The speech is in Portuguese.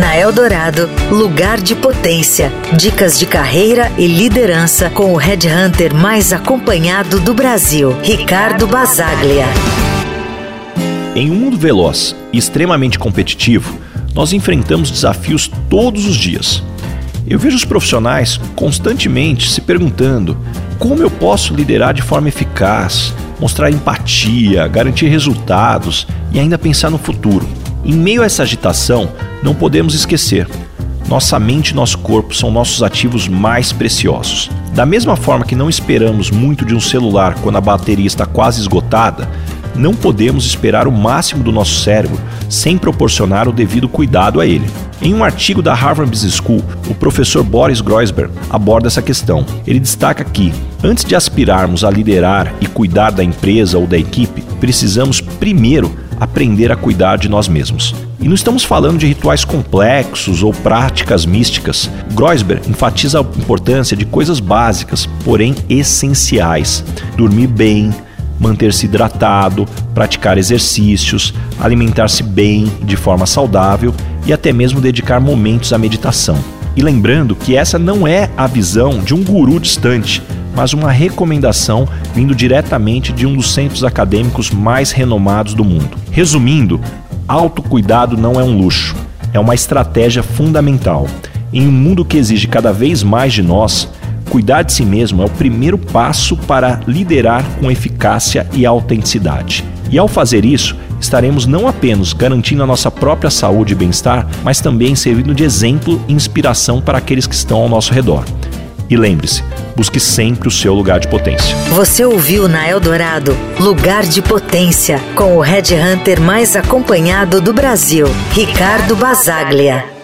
Na Eldorado, lugar de potência. Dicas de carreira e liderança com o headhunter mais acompanhado do Brasil, Ricardo Basaglia. Em um mundo veloz e extremamente competitivo, nós enfrentamos desafios todos os dias. Eu vejo os profissionais constantemente se perguntando como eu posso liderar de forma eficaz, mostrar empatia, garantir resultados e ainda pensar no futuro. Em meio a essa agitação, não podemos esquecer: nossa mente e nosso corpo são nossos ativos mais preciosos. Da mesma forma que não esperamos muito de um celular quando a bateria está quase esgotada, não podemos esperar o máximo do nosso cérebro sem proporcionar o devido cuidado a ele. Em um artigo da Harvard Business School, o professor Boris Groisberg aborda essa questão. Ele destaca que, antes de aspirarmos a liderar e cuidar da empresa ou da equipe, precisamos primeiro aprender a cuidar de nós mesmos. E não estamos falando de rituais complexos ou práticas místicas. Groisberg enfatiza a importância de coisas básicas, porém essenciais. Dormir bem, manter-se hidratado, praticar exercícios, alimentar-se bem, de forma saudável e até mesmo dedicar momentos à meditação. E lembrando que essa não é a visão de um guru distante, mas uma recomendação vindo diretamente de um dos centros acadêmicos mais renomados do mundo. Resumindo, autocuidado não é um luxo, é uma estratégia fundamental. Em um mundo que exige cada vez mais de nós, cuidar de si mesmo é o primeiro passo para liderar com eficácia e autenticidade. E ao fazer isso, estaremos não apenas garantindo a nossa própria saúde e bem-estar, mas também servindo de exemplo e inspiração para aqueles que estão ao nosso redor. E lembre-se, busque sempre o seu lugar de potência. Você ouviu na Eldorado Lugar de Potência, com o Red Hunter mais acompanhado do Brasil, Ricardo Basaglia.